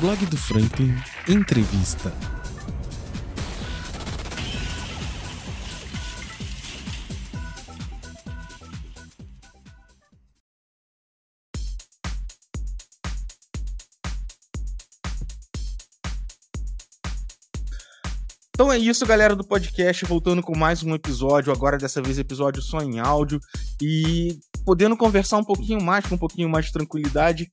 Blog do Franklin Entrevista. Então é isso, galera do podcast, voltando com mais um episódio, agora dessa vez episódio só em áudio e podendo conversar um pouquinho mais, com um pouquinho mais de tranquilidade.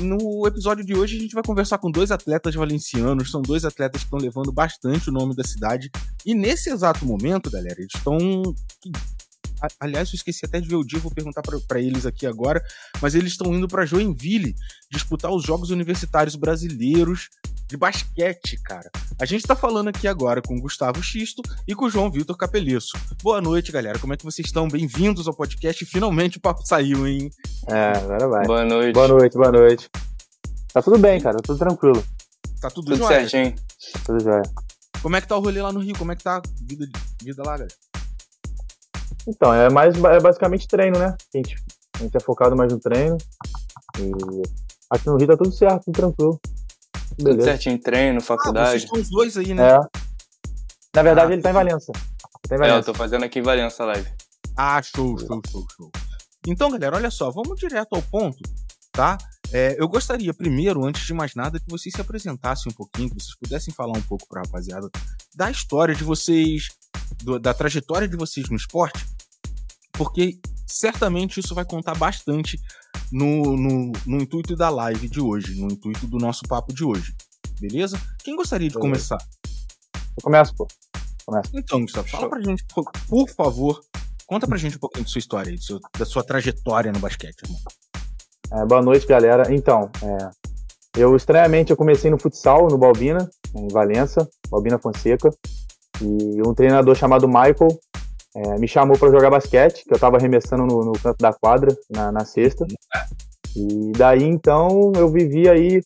No episódio de hoje a gente vai conversar com dois atletas valencianos, são dois atletas que estão levando bastante o nome da cidade. E nesse exato momento, galera, eles estão Aliás, eu esqueci até de ver o dia, vou perguntar para eles aqui agora. Mas eles estão indo para Joinville disputar os Jogos Universitários Brasileiros de basquete, cara. A gente tá falando aqui agora com o Gustavo Xisto e com o João Vitor Capeliço. Boa noite, galera. Como é que vocês estão? Bem-vindos ao podcast. Finalmente o papo saiu, hein? É, agora vai. Boa noite. Boa noite, boa noite. Tá tudo bem, cara. Tudo tranquilo. Tá tudo, tudo certinho. Tudo jóia. Como é que tá o rolê lá no Rio? Como é que tá a vida, vida lá, galera? Então, é mais é basicamente treino, né? A gente, a gente é focado mais no treino. E aqui no Rio tá tudo certo, tudo tranquilo. Beleza. Tudo certinho, treino, faculdade. Ah, vocês estão os dois aí, né? É. Na verdade, ah, ele tá em Valença. Tá em Valença. É, eu tô fazendo aqui em Valença live. Ah, show, show, show, show. Então, galera, olha só, vamos direto ao ponto, tá? É, eu gostaria, primeiro, antes de mais nada, que vocês se apresentassem um pouquinho, que vocês pudessem falar um pouco pra rapaziada da história de vocês, do, da trajetória de vocês no esporte, porque certamente isso vai contar bastante no, no, no, intuito da live de hoje, no intuito do nosso papo de hoje. Beleza? Quem gostaria de começar? Eu começo, pô. Começo. Então, Gustavo, fala pra gente, por favor, conta pra gente um pouquinho da sua história, seu, da sua trajetória no basquete, irmão. É, boa noite, galera. Então, é, eu estranhamente eu comecei no futsal, no Balbina, em Valença, Balbina Fonseca, e um treinador chamado Michael é, me chamou para jogar basquete, que eu estava arremessando no, no, canto da quadra, na, na sexta. E daí então eu vivi aí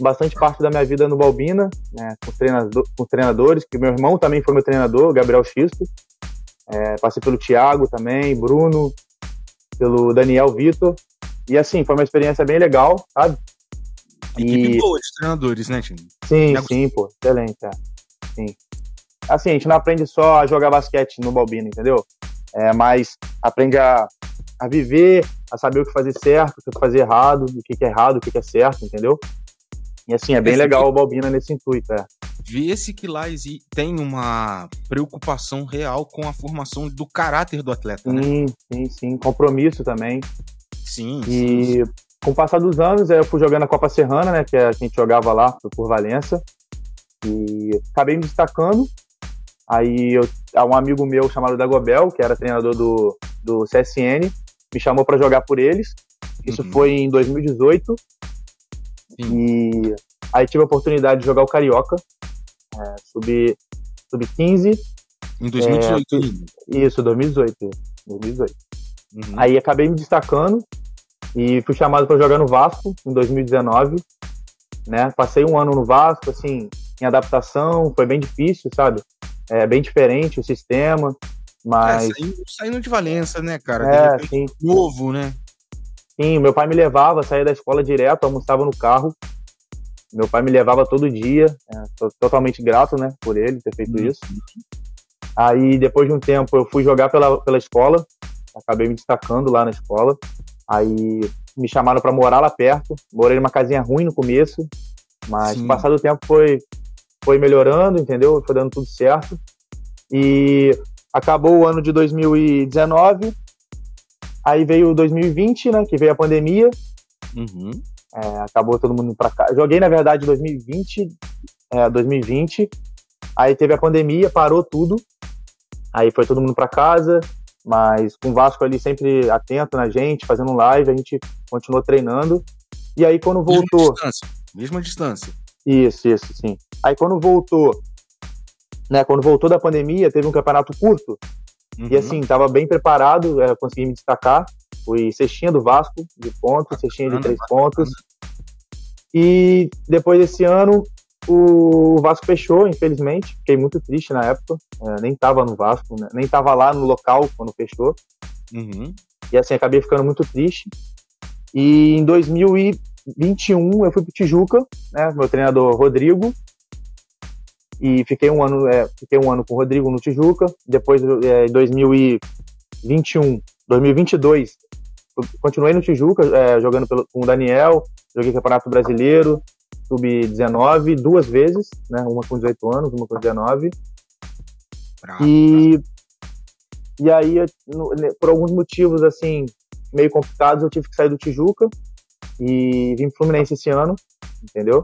bastante parte da minha vida no Balbina, né, com, treinador, com treinadores, que meu irmão também foi meu treinador, Gabriel Xisto. É, passei pelo Thiago também, Bruno, pelo Daniel Vitor. E assim, foi uma experiência bem legal, sabe? Equipe e... boa de treinadores, né, time? Sim, sim, pô, excelente, é. Sim assim, a gente não aprende só a jogar basquete no Balbino, entendeu? É, mas aprende a, a viver, a saber o que fazer certo, o que fazer errado, o que, é errado, o que, é certo, entendeu? E assim, é bem Esse legal que... o Balbina nesse intuito, é. Vê-se que lá tem uma preocupação real com a formação do caráter do atleta, né? Sim, sim, sim. Compromisso também. Sim, E sim. com o passar dos anos, eu fui jogando a Copa Serrana, né? Que a gente jogava lá por Valença. E acabei me destacando Aí eu, um amigo meu chamado Dagobel, que era treinador do, do CSN, me chamou para jogar por eles. Isso uhum. foi em 2018. Sim. E aí tive a oportunidade de jogar o Carioca, é, sub, sub 15. Em 2018. É, isso, 2018. 2018. Uhum. Aí acabei me destacando e fui chamado para jogar no Vasco em 2019. Né? Passei um ano no Vasco, assim, em adaptação, foi bem difícil, sabe? É bem diferente o sistema, mas... É, saindo, saindo, de Valença, né, cara? É, sim. Novo, né? Sim, meu pai me levava, saía da escola direto, almoçava no carro. Meu pai me levava todo dia, é, totalmente grato, né, por ele ter feito uhum. isso. Aí, depois de um tempo, eu fui jogar pela, pela escola, acabei me destacando lá na escola. Aí, me chamaram para morar lá perto. Morei numa casinha ruim no começo, mas Sim. passado o tempo foi foi melhorando, entendeu? Foi dando tudo certo. E acabou o ano de 2019, aí veio 2020, né? Que veio a pandemia. Uhum. É, acabou todo mundo para cá. Joguei, na verdade, 2020, é, 2020. Aí teve a pandemia, parou tudo. Aí foi todo mundo para casa, mas com o Vasco ali sempre atento na gente, fazendo live, a gente continuou treinando. E aí quando voltou. Mesma distância. Mesma distância. Isso, isso, sim. Aí quando voltou, né, quando voltou da pandemia, teve um campeonato curto. Uhum. E assim, tava bem preparado, é, consegui me destacar. Fui cestinha do Vasco, de pontos, cestinha de três pontos. E depois desse ano, o Vasco fechou, infelizmente. Fiquei muito triste na época. É, nem tava no Vasco, né? nem tava lá no local quando fechou. Uhum. E assim, acabei ficando muito triste. E em 2000 e 2021 eu fui pro Tijuca, né? Meu treinador Rodrigo. E fiquei um ano, é, fiquei um ano com o Rodrigo no Tijuca. Depois, é, em 2021, 2022, continuei no Tijuca, é, jogando pelo, com o Daniel. Joguei Campeonato Brasileiro, sub-19, duas vezes, né? Uma com 18 anos, uma com 19. Bravo, e, bravo. e aí, por alguns motivos, assim, meio complicados, eu tive que sair do Tijuca e vim pro Fluminense esse ano, entendeu?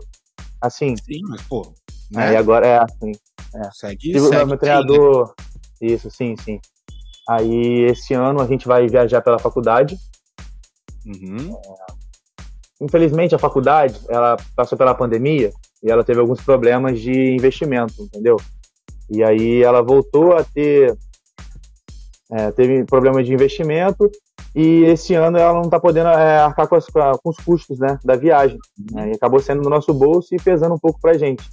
Assim. Sim, mas, pô. Né? Aí agora é assim. É. Segue, Tive, segue meu treinador. Isso, sim, sim. Aí esse ano a gente vai viajar pela faculdade. Uhum. É, infelizmente a faculdade, ela passou pela pandemia e ela teve alguns problemas de investimento, entendeu? E aí ela voltou a ter é, teve problemas de investimento e esse ano ela não está podendo é, arcar com, as, com, os custos né, da viagem. Né, e acabou sendo no nosso bolso e pesando um pouco pra gente.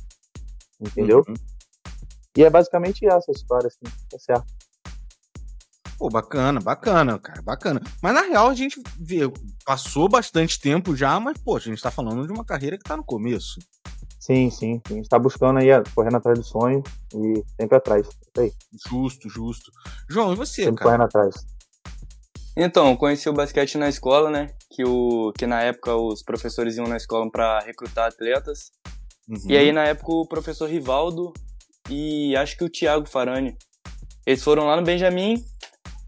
Entendeu? Uhum. E é basicamente essa a história, assim, tá certo. Pô, bacana, bacana, cara, bacana. Mas na real a gente vê, passou bastante tempo já, mas, pô, a gente tá falando de uma carreira que tá no começo. Sim, sim, sim. A gente tá buscando aí, correndo atrás do sonho e sempre atrás. Isso aí. Justo, justo. João, e você, sempre cara? correndo atrás. Então, conheci o basquete na escola, né? Que, o, que na época os professores iam na escola para recrutar atletas. Uhum. E aí, na época, o professor Rivaldo e acho que o Thiago Farani. Eles foram lá no Benjamin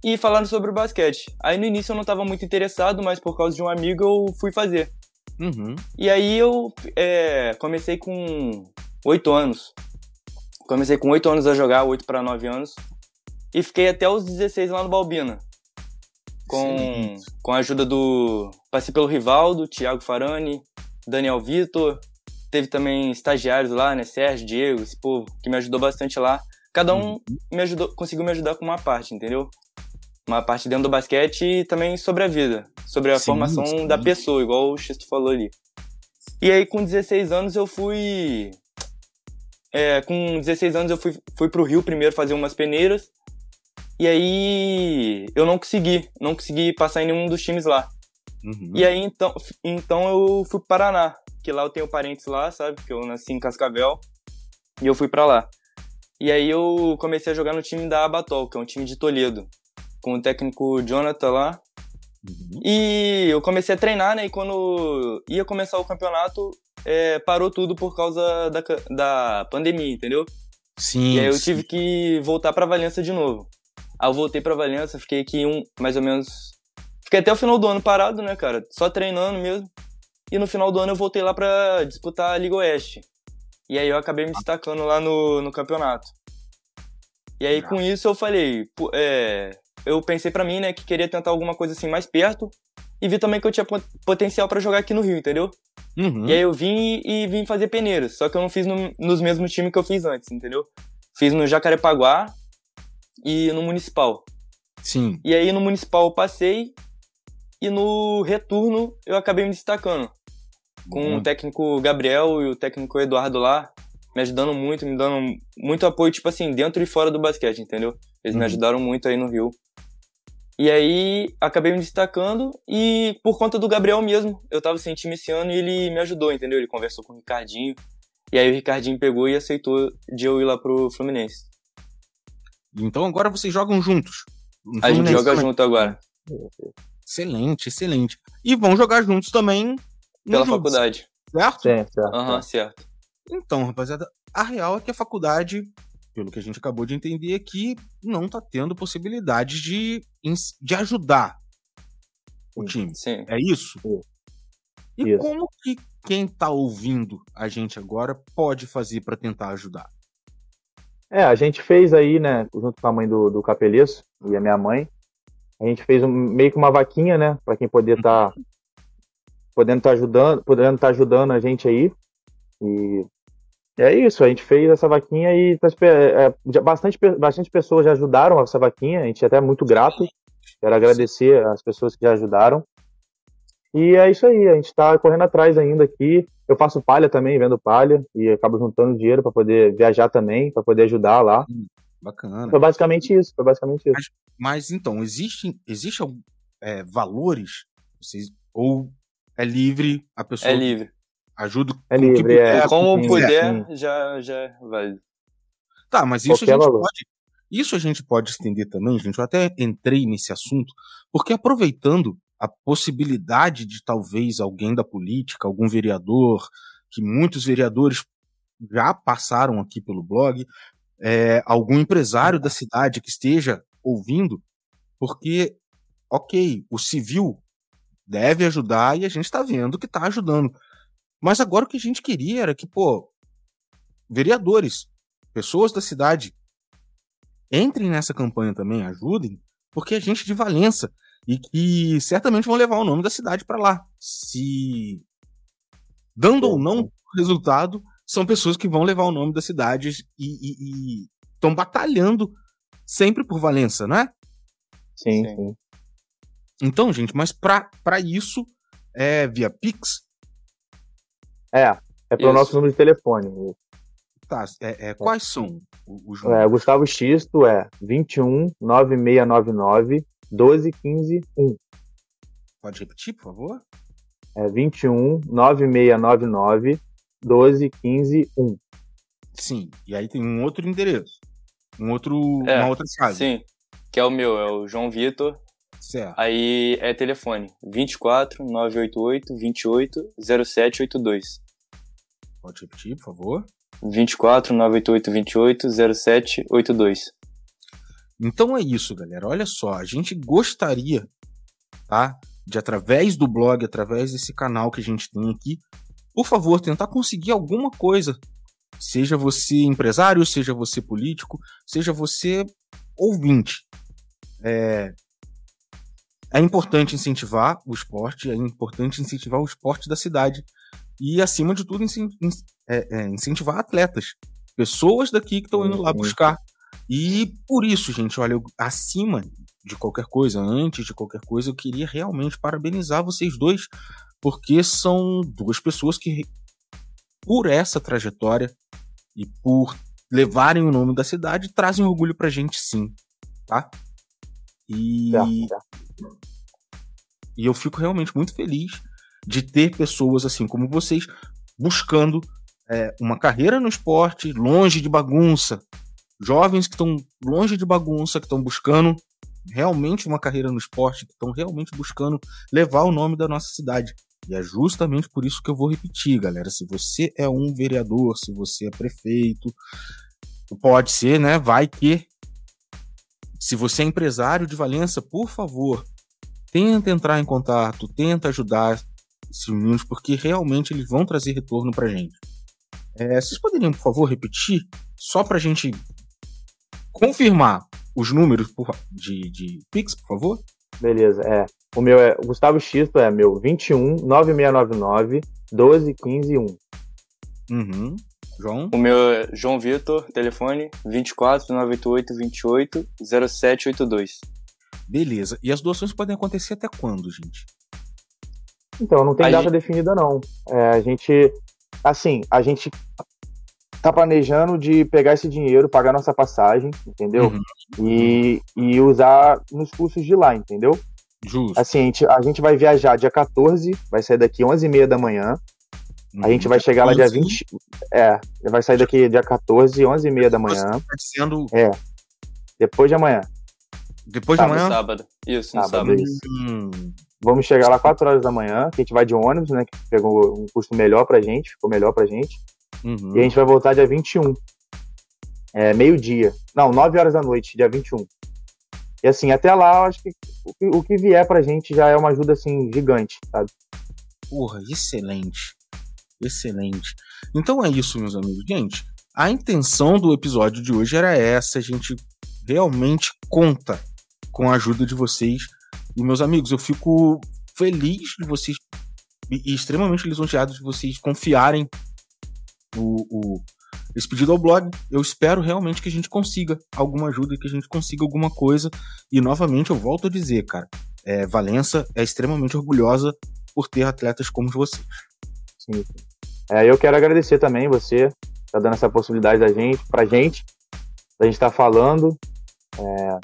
e falaram sobre o basquete. Aí no início eu não estava muito interessado, mas por causa de um amigo eu fui fazer. Uhum. E aí eu é, comecei com oito anos. Comecei com oito anos a jogar, oito para nove anos. E fiquei até os 16 lá no Balbina com, com a ajuda do. Passei pelo Rivaldo, Thiago Farani, Daniel Vitor. Teve também estagiários lá, né? Sérgio, Diego, esse povo, que me ajudou bastante lá. Cada um uhum. me ajudou, conseguiu me ajudar com uma parte, entendeu? Uma parte dentro do basquete e também sobre a vida, sobre a sim, formação da pessoa, igual o Xisto falou ali. E aí, com 16 anos, eu fui. É, com 16 anos, eu fui, fui pro Rio primeiro fazer umas peneiras. E aí eu não consegui, não consegui passar em nenhum dos times lá. Uhum. E aí então, então eu fui pro Paraná, que lá eu tenho parentes lá, sabe? Que eu nasci em Cascavel. E eu fui para lá. E aí eu comecei a jogar no time da Abatol, que é um time de Toledo, com o técnico Jonathan lá. Uhum. E eu comecei a treinar, né? E quando ia começar o campeonato, é, parou tudo por causa da, da pandemia, entendeu? Sim. E aí eu sim. tive que voltar para Valença de novo. Aí eu voltei pra Valença, fiquei aqui um, mais ou menos. Fiquei até o final do ano parado, né, cara? Só treinando mesmo. E no final do ano eu voltei lá pra disputar a Liga Oeste. E aí eu acabei me destacando lá no, no campeonato. E aí com isso eu falei, é, eu pensei para mim, né, que queria tentar alguma coisa assim mais perto. E vi também que eu tinha potencial para jogar aqui no Rio, entendeu? Uhum. E aí eu vim e, e vim fazer peneiras. Só que eu não fiz no, nos mesmos times que eu fiz antes, entendeu? Fiz no Jacarepaguá e no municipal. Sim. E aí no municipal eu passei e no retorno eu acabei me destacando. Com uhum. o técnico Gabriel e o técnico Eduardo lá, me ajudando muito, me dando muito apoio, tipo assim, dentro e fora do basquete, entendeu? Eles uhum. me ajudaram muito aí no Rio. E aí acabei me destacando e por conta do Gabriel mesmo, eu tava sem time esse ano e ele me ajudou, entendeu? Ele conversou com o Ricardinho. E aí o Ricardinho pegou e aceitou de eu ir lá pro Fluminense. Então agora vocês jogam juntos. A gente joga também. junto agora. Excelente, excelente. E vão jogar juntos também pela faculdade. Certo? Sim, certo. Aham, uhum, certo. Então, rapaziada, a real é que a faculdade, pelo que a gente acabou de entender aqui, não tá tendo possibilidade de, de ajudar o time. Sim. É isso? Sim. E isso. como que quem tá ouvindo a gente agora pode fazer para tentar ajudar? É, a gente fez aí, né, junto com a mãe do, do Capeleço e a minha mãe, a gente fez um, meio que uma vaquinha, né, para quem poder estar tá, podendo estar tá ajudando, podendo estar tá ajudando a gente aí. E é isso, a gente fez essa vaquinha e tá, é, bastante, bastante pessoas já ajudaram essa vaquinha, a gente é até muito grato. Quero agradecer as pessoas que já ajudaram. E é isso aí, a gente está correndo atrás ainda aqui. Eu faço palha também, vendo palha, e acabo juntando dinheiro para poder viajar também, para poder ajudar lá. Hum, bacana. Foi basicamente isso, foi basicamente isso. Mas, mas então, existem, existem é, valores vocês, ou é livre, a pessoa É livre. ajuda É o que livre, é. puder, Como sim, puder, sim. já, já válido. Tá, mas isso a gente valor. pode. Isso a gente pode estender também, gente. Eu até entrei nesse assunto, porque aproveitando a possibilidade de talvez alguém da política, algum vereador, que muitos vereadores já passaram aqui pelo blog, é, algum empresário da cidade que esteja ouvindo, porque, ok, o civil deve ajudar e a gente está vendo que está ajudando. Mas agora o que a gente queria era que, pô, vereadores, pessoas da cidade, entrem nessa campanha também, ajudem, porque a gente de Valença e que certamente vão levar o nome da cidade para lá. Se dando ou não resultado, são pessoas que vão levar o nome da cidade e estão batalhando sempre por Valença, não é? Sim, Sim. sim. Então, gente, mas para isso é via Pix, É, é pelo Isso. nosso número de telefone. tá? É, é, quais são o- os É, números? Gustavo Xisto é 21 9699 1215 1. Pode repetir, por favor? É 21 9699 1215 1. Sim. E aí tem um outro endereço, um outro, É, uma outra chave. Sim. Que é o meu, é o João Vitor. Certo. Aí é telefone 24 988 28 0782. Pode repetir, por favor. 24 988 28 0782. Então é isso, galera. Olha só, a gente gostaria, tá? De através do blog, através desse canal que a gente tem aqui, por favor, tentar conseguir alguma coisa. Seja você empresário, seja você político, seja você ouvinte. É, é importante incentivar o esporte, é importante incentivar o esporte da cidade. E, acima de tudo, é, é, incentivar atletas. Pessoas daqui que estão indo lá Uhum. buscar. E por isso, gente, olha, eu- acima de qualquer coisa, antes de qualquer coisa, eu queria realmente parabenizar vocês dois, porque são duas pessoas que, por essa trajetória e por levarem o nome da cidade, trazem orgulho pra gente sim, tá? E, e eu fico realmente muito feliz de ter pessoas assim como vocês buscando é, uma carreira no esporte, longe de bagunça. Jovens que estão longe de bagunça, que estão buscando realmente uma carreira no esporte, que estão realmente buscando levar o nome da nossa cidade. E é justamente por isso que eu vou repetir, galera. Se você é um vereador, se você é prefeito, pode ser, né? Vai que. Se você é empresário de Valença, por favor, tenta entrar em contato, tenta ajudar esses meninos, porque realmente eles vão trazer retorno pra gente. É, vocês poderiam, por favor, repetir, só pra gente confirmar os números por- de, de Pix, por favor? Beleza, é. O meu é. O Gustavo Xisto é meu 21 9699 1215 1. Uhum. João? O meu é João Vitor, telefone 24 988 28 0782. Beleza. E as doações podem acontecer até quando, gente? Então, não tem A data gente- definida, não. É, a gente. Assim, a gente tá planejando de pegar esse dinheiro, pagar nossa passagem, entendeu? Uhum. E, e usar nos cursos de lá, entendeu? Justo. Assim, a gente, a gente vai viajar dia 14, vai sair daqui 11h30 da manhã. A gente vai chegar lá dia 20. É, vai sair daqui dia 14, 11h30 da manhã. Tá dizendo Depois de amanhã. depois de Tá, No amanhã. sábado. Isso, no Sábado, sábado. isso. Hum, Vamos chegar lá 4 horas da manhã, que a gente vai de ônibus, né? Que pegou um custo melhor pra gente, ficou melhor pra gente. Uhum. E a gente vai voltar dia 21. É, meio-dia. Não, 9 horas da noite, dia 21. E assim, até lá, eu acho que o, que vier pra gente já é uma ajuda, assim, gigante, sabe? Porra, excelente. Excelente. Então é isso, meus amigos. Gente, a intenção do episódio de hoje era essa. A gente realmente conta com a ajuda de vocês. E, meus amigos, eu fico feliz de vocês e e extremamente lisonjeado de vocês confiarem o, o- esse pedido ao blog. Eu espero realmente que a gente consiga alguma ajuda, que a gente consiga alguma coisa. E novamente eu volto a dizer, cara, é, Valença é extremamente orgulhosa por ter atletas como vocês. Sim. É, eu quero agradecer também você, tá dando essa possibilidade da gente, pra gente, da gente estar falando. É,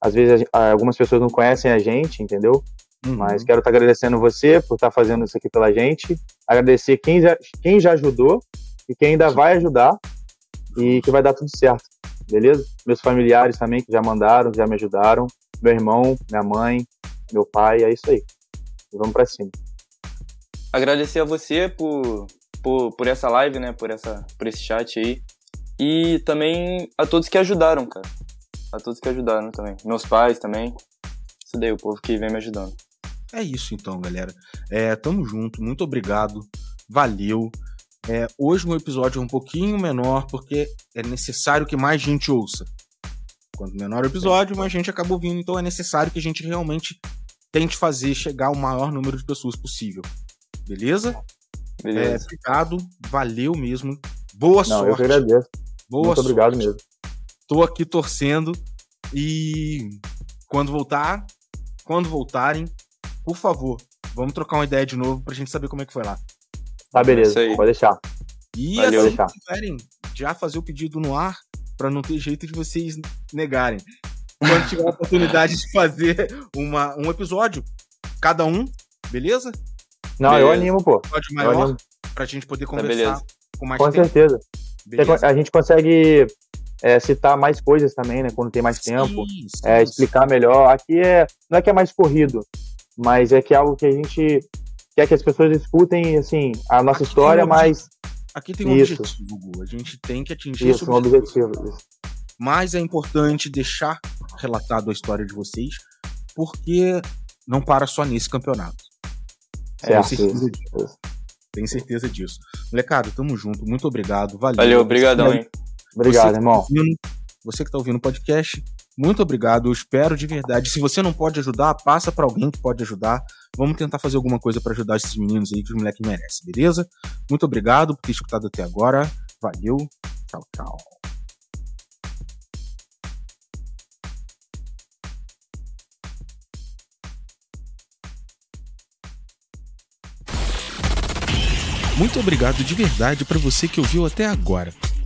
às vezes algumas pessoas não conhecem a gente, entendeu? Uhum. Mas quero estar tá agradecendo você por estar tá fazendo isso aqui pela gente. Agradecer quem já, quem já ajudou e quem ainda vai ajudar e que vai dar tudo certo, beleza? Meus familiares também que já mandaram, já me ajudaram. Meu irmão, minha mãe, meu pai, é isso aí. E vamos para cima. Agradecer a você por, por, por essa live, né? Por, essa, por esse chat aí. E também a todos que ajudaram, cara. A todos que ajudaram também. Meus pais também. Isso daí, o povo que vem me ajudando. É isso então, galera. É, tamo junto, muito obrigado, valeu. É, hoje um episódio é um pouquinho menor porque é necessário que mais gente ouça. Quanto menor o episódio, mais gente acaba ouvindo, então é necessário que a gente realmente tente fazer chegar o maior número de pessoas possível. Beleza? Beleza. É, obrigado, valeu mesmo. Boa Não, sorte. Eu que agradeço. Boa Muito sorte. obrigado mesmo. Tô aqui torcendo e quando voltar, quando voltarem, por favor, vamos trocar uma ideia de novo pra gente saber como é que foi lá. Tá, beleza, pode deixar. E Valeu. assim que tiverem, já fazer o pedido no ar para não ter jeito de vocês negarem. Quando tiver a oportunidade de fazer uma, um episódio, cada um, beleza? Não, beleza. eu animo, pô. Episódio maior, animo. pra gente poder tá, conversar tá, com mais com tempo. Com certeza. Beleza. A gente consegue é, citar mais coisas também, né? Quando tem mais sim, tempo. Sim, é, explicar melhor. Aqui é. Não é que é mais corrido, mas é que é algo que a gente quer que as pessoas escutem, assim, a nossa Aqui história, um mas... Aqui tem um isso. objetivo, Gu. A gente tem que atingir isso, esse objetivo. Um objetivo Mas é importante deixar relatado a história de vocês, porque não para só nesse campeonato. Certo, Tenho certeza disso. Tenho certeza disso. Molecado, tamo junto. Muito obrigado. Valeu. Valeu, obrigadão, hein? Obrigado, tá irmão. Tá ouvindo, você que tá ouvindo o podcast, muito obrigado. Eu espero de verdade. Se você não pode ajudar, passa para alguém que pode ajudar. Vamos tentar fazer alguma coisa para ajudar esses meninos aí que os moleques merecem, beleza? Muito obrigado por ter escutado até agora. Valeu. Tchau, tchau. Muito obrigado de verdade para você que ouviu até agora.